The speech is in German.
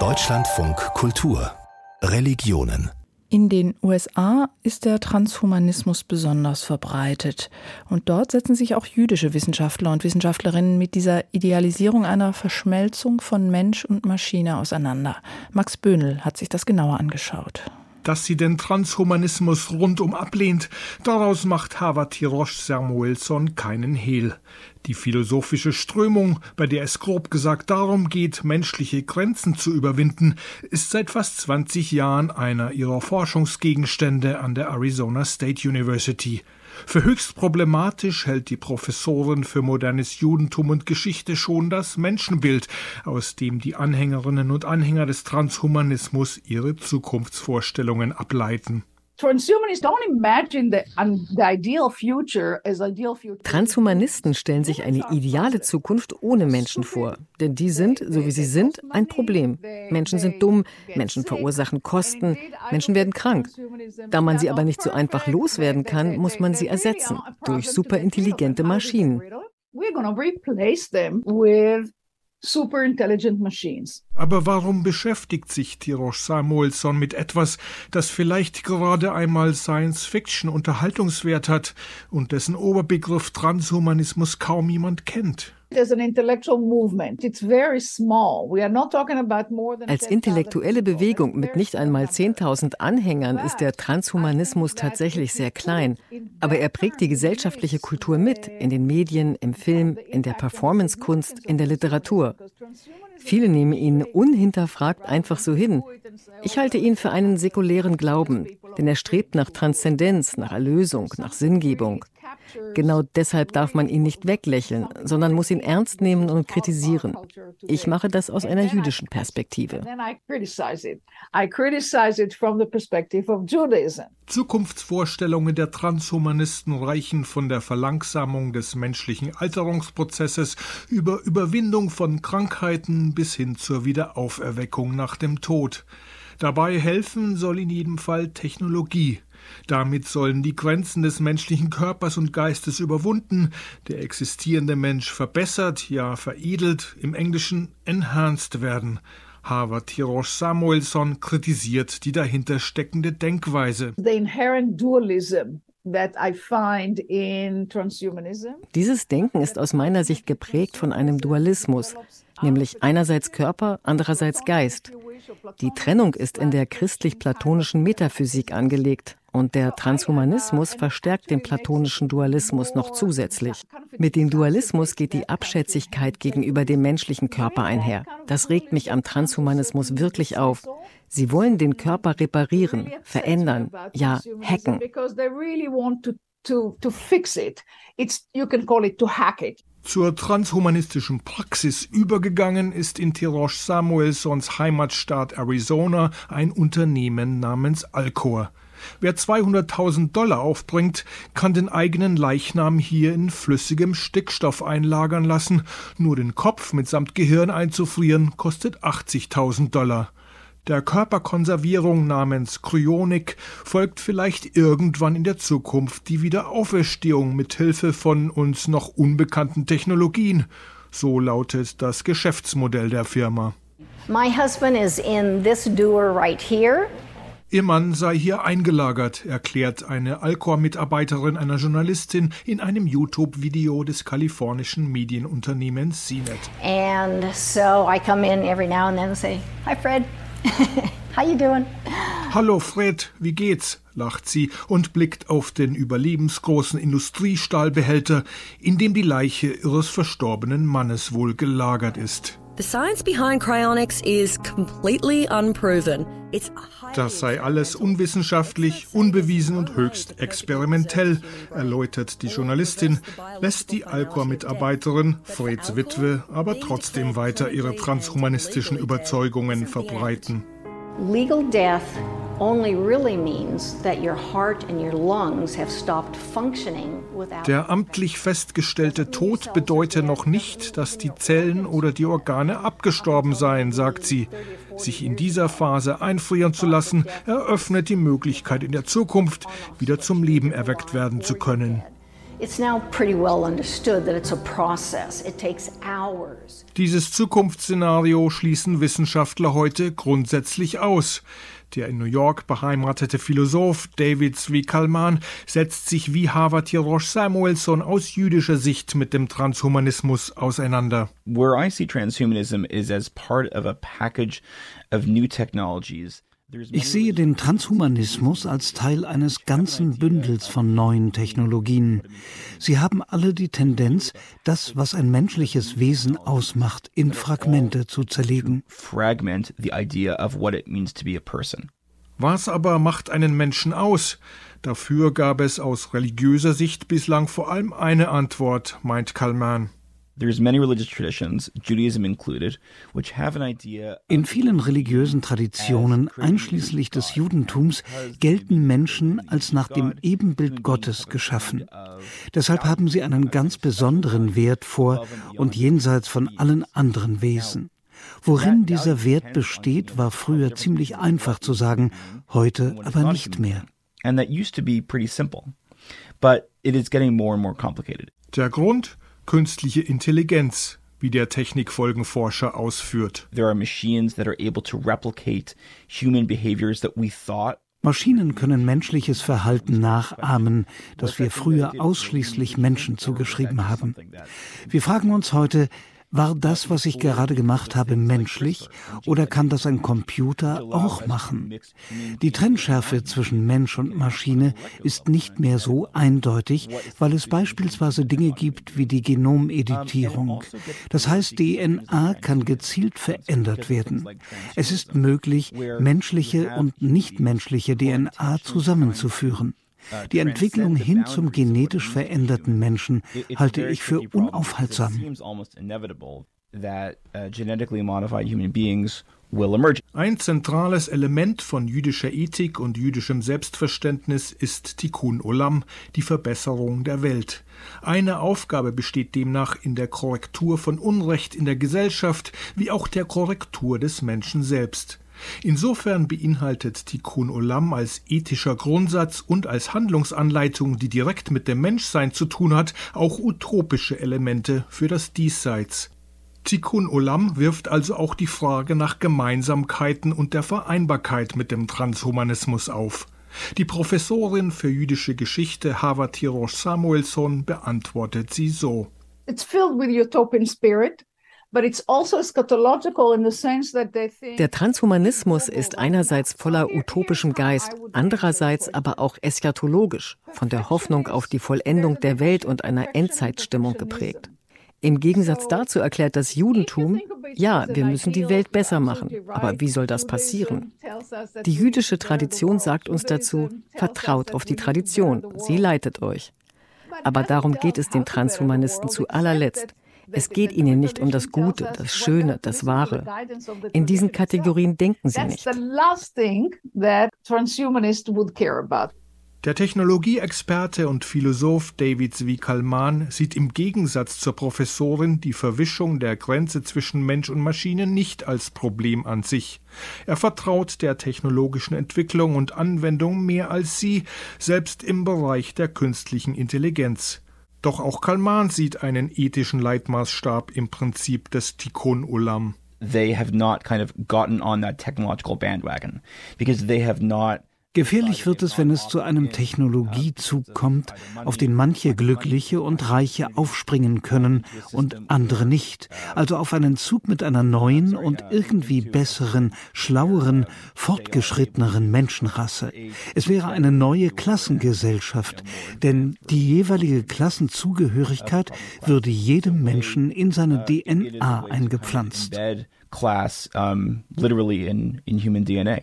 Deutschlandfunk Kultur Religionen in den USA ist der Transhumanismus besonders verbreitet. Und dort setzen sich auch jüdische Wissenschaftler und Wissenschaftlerinnen mit dieser Idealisierung einer Verschmelzung von Mensch und Maschine auseinander. Max Böhnel hat sich das genauer angeschaut dass sie den Transhumanismus rundum ablehnt, daraus macht Harvard Hirosh Samuelson keinen Hehl. Die philosophische Strömung, bei der es grob gesagt darum geht, menschliche Grenzen zu überwinden, ist seit fast 20 Jahren einer ihrer Forschungsgegenstände an der Arizona State University. Für höchst problematisch hält die Professorin für modernes Judentum und Geschichte schon das Menschenbild, aus dem die Anhängerinnen und Anhänger des Transhumanismus ihre Zukunftsvorstellungen ableiten. Transhumanisten stellen sich eine ideale Zukunft ohne Menschen vor, denn die sind, so wie sie sind, ein Problem. Menschen sind dumm, Menschen verursachen Kosten, Menschen werden krank. Da man sie aber nicht so einfach loswerden kann, muss man sie ersetzen durch superintelligente Maschinen. We're going to replace them with super intelligent machines. Aber warum beschäftigt sich Tirosh Samuelson mit etwas, das vielleicht gerade einmal Science-Fiction Unterhaltungswert hat und dessen Oberbegriff Transhumanismus kaum jemand kennt? Als intellektuelle Bewegung mit nicht einmal 10.000 Anhängern ist der Transhumanismus tatsächlich sehr klein, aber er prägt die gesellschaftliche Kultur mit, in den Medien, im Film, in der Performancekunst, in der Literatur. Viele nehmen ihn unhinterfragt einfach so hin. Ich halte ihn für einen säkulären Glauben, denn er strebt nach Transzendenz, nach Erlösung, nach Sinngebung. Genau deshalb darf man ihn nicht weglächeln, sondern muss ihn ernst nehmen und kritisieren. Ich mache das aus einer jüdischen Perspektive. Zukunftsvorstellungen der Transhumanisten reichen von der Verlangsamung des menschlichen Alterungsprozesses über Überwindung von Krankheiten bis hin zur Wiederauferweckung nach dem Tod. Dabei helfen soll in jedem Fall Technologie. Damit sollen die Grenzen des menschlichen Körpers und Geistes überwunden, der existierende Mensch verbessert, ja veredelt, im Englischen enhanced werden. Harvard Hirosh Samuelson kritisiert die dahinter steckende Denkweise. The inherent dualism dieses Denken ist aus meiner Sicht geprägt von einem Dualismus, nämlich einerseits Körper, andererseits Geist. Die Trennung ist in der christlich-platonischen Metaphysik angelegt und der Transhumanismus verstärkt den platonischen Dualismus noch zusätzlich. Mit dem Dualismus geht die Abschätzigkeit gegenüber dem menschlichen Körper einher. Das regt mich am Transhumanismus wirklich auf. Sie wollen den Körper reparieren, verändern, ja, hacken. Zur transhumanistischen Praxis übergegangen ist in Tirosh Samuelsons Heimatstaat Arizona ein Unternehmen namens Alcor. Wer 200.000 Dollar aufbringt, kann den eigenen Leichnam hier in flüssigem Stickstoff einlagern lassen. Nur den Kopf mitsamt Gehirn einzufrieren kostet 80.000 Dollar. Der Körperkonservierung namens Kryonik folgt vielleicht irgendwann in der Zukunft die Wiederauferstehung mit Hilfe von uns noch unbekannten Technologien. So lautet das Geschäftsmodell der Firma. My husband is in this doer right here. Ihr Mann sei hier eingelagert, erklärt eine Alcor-Mitarbeiterin einer Journalistin in einem YouTube-Video des kalifornischen Medienunternehmens CNET. And so I come in every now and then and say, "Hi Fred. How you doing?" Hallo Fred, wie geht's? lacht sie und blickt auf den überlebensgroßen Industriestahlbehälter, in dem die Leiche ihres verstorbenen Mannes wohl gelagert ist. Das sei alles unwissenschaftlich, unbewiesen und höchst experimentell, erläutert die Journalistin, lässt die Alcor-Mitarbeiterin, Freds Witwe, aber trotzdem weiter ihre transhumanistischen Überzeugungen verbreiten. Legal death der amtlich festgestellte Tod bedeute noch nicht, dass die Zellen oder die Organe abgestorben seien, sagt sie. Sich in dieser Phase einfrieren zu lassen, eröffnet die Möglichkeit in der Zukunft wieder zum Leben erweckt werden zu können. Dieses Zukunftsszenario schließen Wissenschaftler heute grundsätzlich aus. Der in New York beheimatete Philosoph David Zvi Kalman setzt sich wie Harvard Hirosh Samuelson aus jüdischer Sicht mit dem Transhumanismus auseinander. Where I see transhumanism is as part of a package of new technologies ich sehe den Transhumanismus als Teil eines ganzen Bündels von neuen Technologien. Sie haben alle die Tendenz, das, was ein menschliches Wesen ausmacht, in Fragmente zu zerlegen. Was aber macht einen Menschen aus? Dafür gab es aus religiöser Sicht bislang vor allem eine Antwort, meint Kalman. In vielen religiösen Traditionen, einschließlich des Judentums, gelten Menschen als nach dem Ebenbild Gottes geschaffen. Deshalb haben sie einen ganz besonderen Wert vor und jenseits von allen anderen Wesen. Worin dieser Wert besteht, war früher ziemlich einfach zu sagen, heute aber nicht mehr. Der Grund? Künstliche Intelligenz, wie der Technikfolgenforscher ausführt. There are machines that are able to replicate human behaviors that we thought Maschinen können menschliches Verhalten nachahmen, das wir früher ausschließlich Menschen zugeschrieben haben. Wir fragen uns heute, war das, was ich gerade gemacht habe, menschlich oder kann das ein Computer auch machen? Die Trennschärfe zwischen Mensch und Maschine ist nicht mehr so eindeutig, weil es beispielsweise Dinge gibt wie die Genomeditierung. Das heißt, DNA kann gezielt verändert werden. Es ist möglich, menschliche und nichtmenschliche DNA zusammenzuführen. Die Entwicklung hin zum genetisch veränderten Menschen halte ich für unaufhaltsam. Ein zentrales Element von jüdischer Ethik und jüdischem Selbstverständnis ist Tikkun Olam, die Verbesserung der Welt. Eine Aufgabe besteht demnach in der Korrektur von Unrecht in der Gesellschaft wie auch der Korrektur des Menschen selbst. Insofern beinhaltet Tikkun Olam als ethischer Grundsatz und als Handlungsanleitung, die direkt mit dem Menschsein zu tun hat, auch utopische Elemente für das Diesseits. Tikkun Olam wirft also auch die Frage nach Gemeinsamkeiten und der Vereinbarkeit mit dem Transhumanismus auf. Die Professorin für jüdische Geschichte Harvard Hirosh Samuelson beantwortet sie so. It's filled with utopian spirit Der Transhumanismus ist einerseits voller utopischem Geist, andererseits aber auch eschatologisch, von der Hoffnung auf die Vollendung der Welt und einer Endzeitstimmung geprägt. Im Gegensatz dazu erklärt das Judentum, ja, wir müssen die Welt besser machen. Aber wie soll das passieren? Die jüdische Tradition sagt uns dazu, vertraut auf die Tradition, sie leitet euch. Aber darum geht es den Transhumanisten zu allerletzt. Es geht ihnen nicht um das Gute, das Schöne, das Wahre. In diesen Kategorien denken sie nicht. Der Technologieexperte und Philosoph David Zvi Kalman sieht im Gegensatz zur Professorin die Verwischung der Grenze zwischen Mensch und Maschine nicht als Problem an sich. Er vertraut der technologischen Entwicklung und Anwendung mehr als sie, selbst im Bereich der künstlichen Intelligenz. Doch auch Kalman sieht einen ethischen Leitmaßstab im Prinzip des Tikkun Olam. They have not kind of gotten on that technological bandwagon because they have not Gefährlich wird es, wenn es zu einem Technologiezug kommt, auf den manche Glückliche und Reiche aufspringen können und andere nicht. Also auf einen Zug mit einer neuen und irgendwie besseren, schlaueren, fortgeschritteneren Menschenrasse. Es wäre eine neue Klassengesellschaft, denn die jeweilige Klassenzugehörigkeit würde jedem Menschen in seine DNA eingepflanzt. Class, um, literally in, in human DNA.